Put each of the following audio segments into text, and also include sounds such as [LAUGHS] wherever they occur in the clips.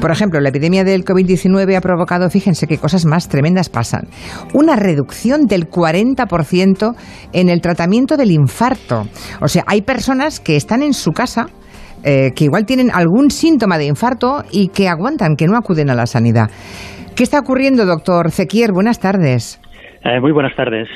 Por ejemplo, la epidemia del COVID-19 ha provocado, fíjense qué cosas más tremendas pasan, una reducción del 40% en el tratamiento del infarto. O sea, hay personas que están en su casa eh, que igual tienen algún síntoma de infarto y que aguantan, que no acuden a la sanidad. ¿Qué está ocurriendo, doctor Zequier? Buenas tardes. Eh, muy buenas tardes.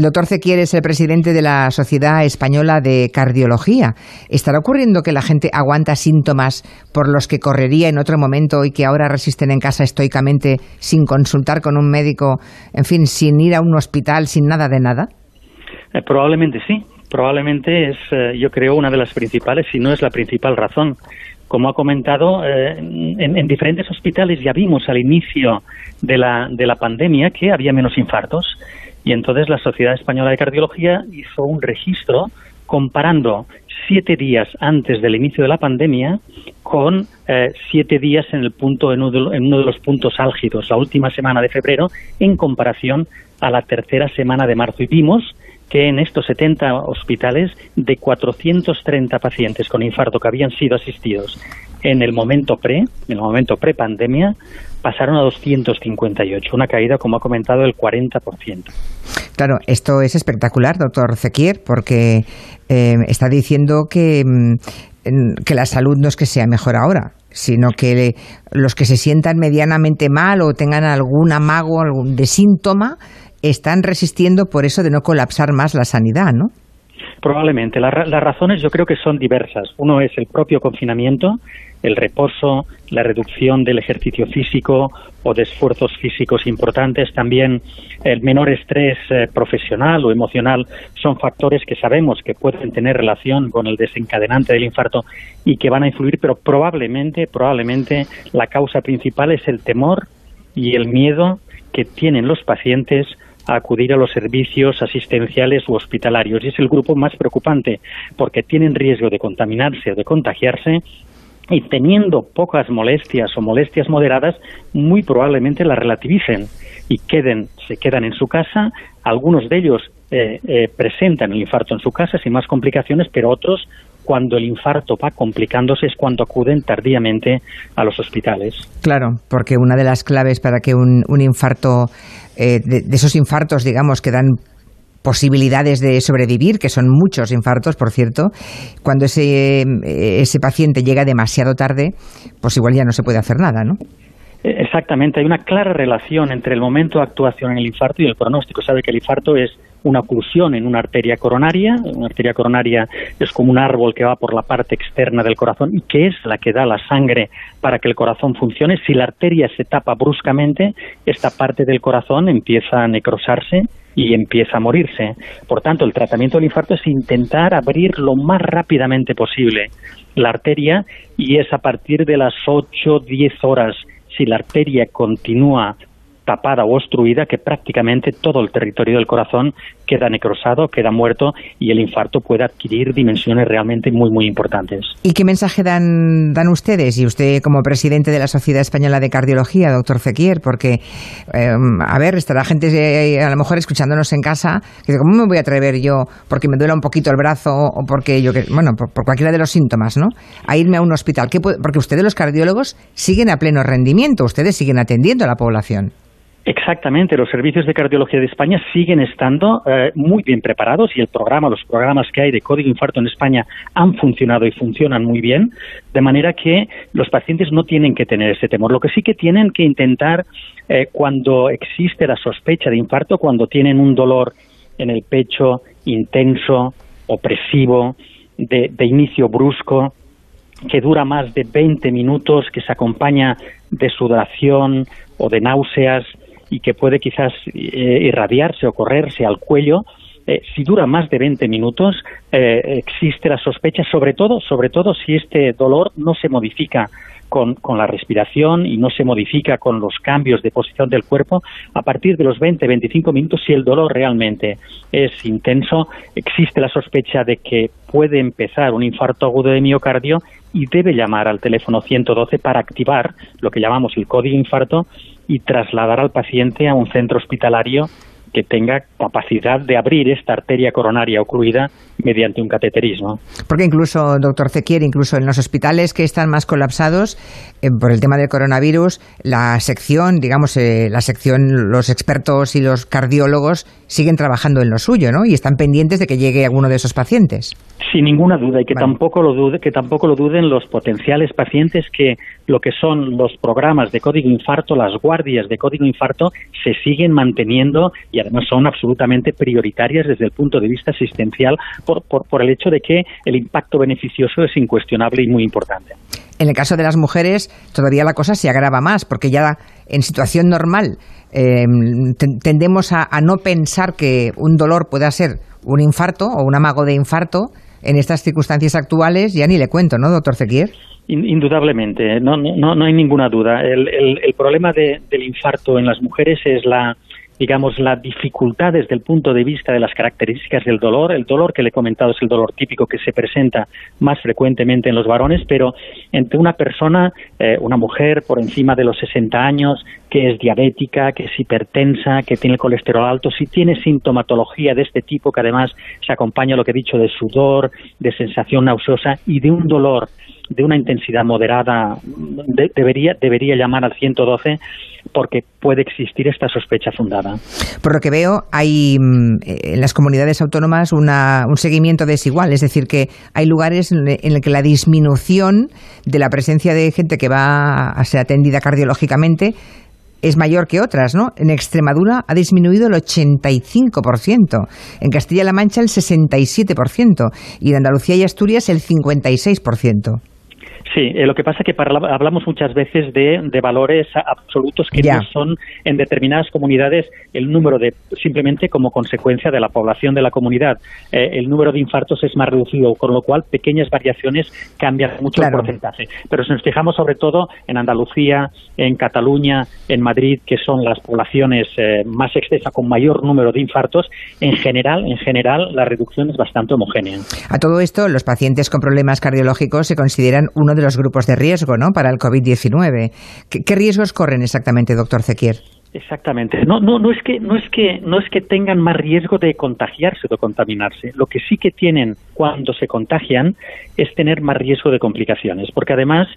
El doctor Zequier es el presidente de la Sociedad Española de Cardiología. ¿Estará ocurriendo que la gente aguanta síntomas por los que correría en otro momento y que ahora resisten en casa estoicamente sin consultar con un médico, en fin, sin ir a un hospital, sin nada de nada? Eh, probablemente sí. Probablemente es, eh, yo creo, una de las principales, si no es la principal razón. Como ha comentado, eh, en, en, diferentes hospitales ya vimos al inicio de la, de la pandemia que había menos infartos y entonces la Sociedad Española de Cardiología hizo un registro comparando siete días antes del inicio de la pandemia con eh, siete días en, el punto, en uno, de, los puntos álgidos, la última semana de febrero, en comparación a la tercera semana de marzo. Y vimos que en estos 70 hospitales, de 430 pacientes con infarto que habían sido asistidos en el momento pre, en el momento pre-pandemia, pasaron a 258, una caída, como ha comentado, del 40%. Claro, esto es espectacular, doctor Zequier, porque eh, está diciendo que, mm, que la salud no es que sea mejor ahora, sino que los que se sientan medianamente mal o tengan algún amago algún de síntoma están resistiendo por eso de no colapsar más la sanidad, ¿no? Probablemente. las razones yo creo que son diversas. Uno es el propio confinamiento, el reposo, la reducción del ejercicio físico o de esfuerzos físicos importantes, también el menor estrés eh, profesional o emocional, son factores que sabemos que pueden tener relación con el desencadenante del infarto y que van a influir, pero probablemente, probablemente la causa principal es el temor y el miedo que tienen los pacientes a acudir a los servicios asistenciales u hospitalarios. Y es el grupo más preocupante porque tienen riesgo de contaminarse o de contagiarse y teniendo pocas molestias o molestias moderadas, muy probablemente las relativicen y queden, se quedan en su casa. Algunos de ellos eh, eh, presentan el infarto en su casa sin más complicaciones, pero otros, cuando el infarto va complicándose, es cuando acuden tardíamente a los hospitales. Claro, porque una de las claves para que un, un infarto, eh, de, de esos infartos, digamos, que dan posibilidades de sobrevivir, que son muchos infartos, por cierto, cuando ese, ese paciente llega demasiado tarde, pues igual ya no se puede hacer nada, ¿no? Exactamente, hay una clara relación entre el momento de actuación en el infarto y el pronóstico. Sabe que el infarto es una oclusión en una arteria coronaria. Una arteria coronaria es como un árbol que va por la parte externa del corazón y que es la que da la sangre para que el corazón funcione. Si la arteria se tapa bruscamente, esta parte del corazón empieza a necrosarse y empieza a morirse. Por tanto, el tratamiento del infarto es intentar abrir lo más rápidamente posible la arteria y es a partir de las 8, 10 horas si la arteria continúa tapada o obstruida que prácticamente todo el territorio del corazón queda necrosado, queda muerto y el infarto puede adquirir dimensiones realmente muy, muy importantes. ¿Y qué mensaje dan, dan ustedes? Y usted como presidente de la Sociedad Española de Cardiología, doctor Fequier, porque, eh, a ver, estará gente eh, a lo mejor escuchándonos en casa que dice, ¿cómo me voy a atrever yo porque me duela un poquito el brazo o porque yo, bueno, por, por cualquiera de los síntomas, ¿no? A irme a un hospital. ¿Qué porque ustedes los cardiólogos siguen a pleno rendimiento, ustedes siguen atendiendo a la población. Exactamente, los servicios de cardiología de España siguen estando eh, muy bien preparados y el programa, los programas que hay de código infarto en España han funcionado y funcionan muy bien, de manera que los pacientes no tienen que tener ese temor. Lo que sí que tienen que intentar eh, cuando existe la sospecha de infarto, cuando tienen un dolor en el pecho intenso, opresivo, de, de inicio brusco, que dura más de 20 minutos, que se acompaña de sudoración o de náuseas, y que puede quizás eh, irradiarse o correrse al cuello, eh, si dura más de 20 minutos, eh, existe la sospecha, sobre todo, sobre todo si este dolor no se modifica con, con, la respiración y no se modifica con los cambios de posición del cuerpo, a partir de los 20-25 minutos, si el dolor realmente es intenso, existe la sospecha de que puede empezar un infarto agudo de miocardio y debe llamar al teléfono 112 para activar lo que llamamos el código infarto y trasladar al paciente a un centro hospitalario que tenga capacidad de abrir esta arteria coronaria ocluida mediante un cateterismo. Porque incluso, doctor Zequier, incluso en los hospitales que están más colapsados eh, por el tema del coronavirus, la sección, digamos, eh, la sección, los expertos y los cardiólogos siguen trabajando en lo suyo, ¿no? Y están pendientes de que llegue alguno de esos pacientes. Sin ninguna duda y que tampoco lo dude, que tampoco lo duden los potenciales pacientes que lo que son los programas de código infarto, las guardias de código infarto se siguen manteniendo y además son absolutamente prioritarias desde el punto de vista asistencial por, por, el hecho de que el impacto beneficioso es incuestionable y muy importante. En el caso de las mujeres, todavía la cosa se agrava más, porque ya en situación normal em, tendemos a, no pensar que un dolor pueda ser un infarto o un amago de infarto. En estas circunstancias actuales, ya ni le cuento, ¿no, doctor Zequier? Indudablemente, no, no, no hay ninguna duda. El, el, problema del infarto en las mujeres es la, digamos, la dificultad desde el punto de vista de las características del dolor. El dolor que le he comentado es el dolor típico que se presenta más frecuentemente en los varones, pero entre una persona, eh, una mujer por encima de los 60 años, que es diabética, que es hipertensa, que tiene el colesterol alto, si tiene sintomatología de este tipo, que además se acompaña lo que he dicho de sudor, de sensación nauseosa y de un dolor de una intensidad moderada debería, debería llamar al 112 porque puede existir esta sospecha fundada. Por lo que veo, hay mm, en las comunidades autónomas una, un seguimiento desigual, es decir, que hay lugares en los que la disminución de la presencia de gente que va a ser atendida cardiológicamente es mayor que otras, ¿no? En Extremadura ha disminuido el 85%, en Castilla-La Mancha el 67% y en Andalucía y Asturias el 56%. Sí, eh, lo que pasa es que hablamos muchas veces de, valores absolutos que no son en determinadas comunidades el número de, simplemente como consecuencia de la población de la comunidad, eh, el número de infartos es más reducido, con lo cual pequeñas variaciones cambian mucho el porcentaje. Pero si nos fijamos sobre todo en Andalucía, en Cataluña, en Madrid, que son las poblaciones eh, más extensas con mayor número de infartos, en general, en general la reducción es bastante homogénea. A todo esto, los pacientes con problemas cardiológicos se consideran uno de los grupos de riesgo ¿no? para el COVID-19. ¿Qué, riesgos corren exactamente, doctor Zequier? Exactamente. No, no, no es que, no es que, no es que tengan más riesgo de contagiarse o de contaminarse. Lo que sí que tienen cuando se contagian es tener más riesgo de complicaciones, porque además,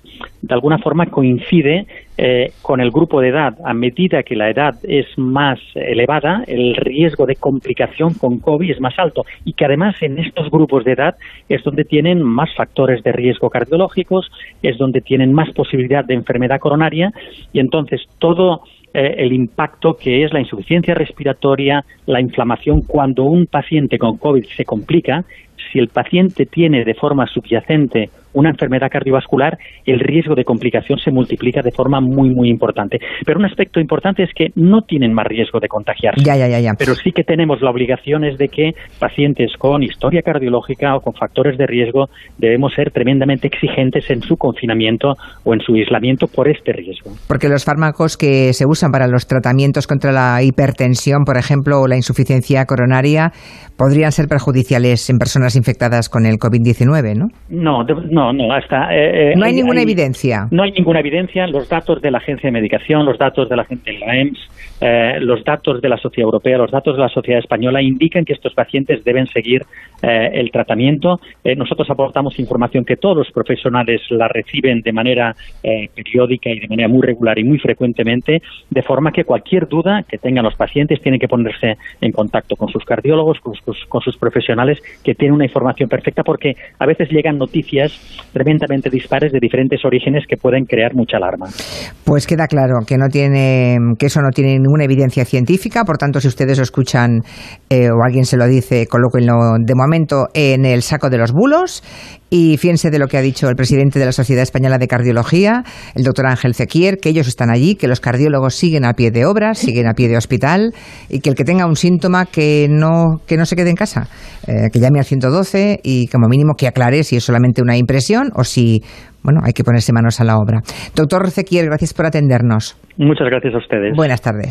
de alguna forma, coincide eh, con el grupo de edad. A medida que la edad es más elevada, el riesgo de complicación con COVID es más alto y que además en estos grupos de edad es donde tienen más factores de riesgo cardiológicos, es donde tienen más posibilidad de enfermedad coronaria y entonces todo eh, el impacto que es la insuficiencia respiratoria, la inflamación cuando un paciente con COVID se complica, si el paciente tiene de forma subyacente una enfermedad cardiovascular, el riesgo de complicación se multiplica de forma muy, muy importante. Pero un aspecto importante es que no tienen más riesgo de contagiarse. Ya, ya, ya, ya. Pero sí que tenemos la obligación es de que pacientes con historia cardiológica o con factores de riesgo debemos ser tremendamente exigentes en su confinamiento o en su aislamiento por este riesgo. Porque los fármacos que se usan para los tratamientos contra la hipertensión, por ejemplo, o la insuficiencia coronaria, podrían ser perjudiciales en personas infectadas con el COVID-19, ¿no? No, no, no, no, hasta... Eh, eh, no hay, ninguna evidencia. No hay ninguna evidencia. Los datos de la Agencia de Medicación, los datos de la, de la EMS, eh, los datos de la Sociedad Europea, los datos de la Sociedad Española indican que estos pacientes deben seguir el tratamiento. nosotros aportamos información que todos los profesionales la reciben de manera periódica y de manera muy regular y muy frecuentemente, de forma que cualquier duda que tengan los pacientes tienen que ponerse en contacto con sus cardiólogos, con sus, con sus profesionales que tienen una información perfecta, porque a veces llegan noticias tremendamente dispares de diferentes orígenes que pueden crear mucha alarma. Pues queda claro que no tiene, que eso no tiene ninguna evidencia científica, por tanto, si ustedes lo escuchan eh, o alguien se lo dice, colóquenlo de momento en el saco de los bulos y fíjense de lo que ha dicho el presidente de la Sociedad Española de Cardiología, el doctor Ángel Zequier, que ellos están allí, que los cardiólogos siguen a pie de obra, [LAUGHS] siguen a pie de hospital y que el que tenga un síntoma que no, que no se quede en casa, eh, que llame al 112 y como mínimo que aclare si es solamente una impresión o si bueno, hay que ponerse manos a la obra. Doctor Zequier, gracias por atendernos. Muchas gracias a ustedes. Buenas tardes.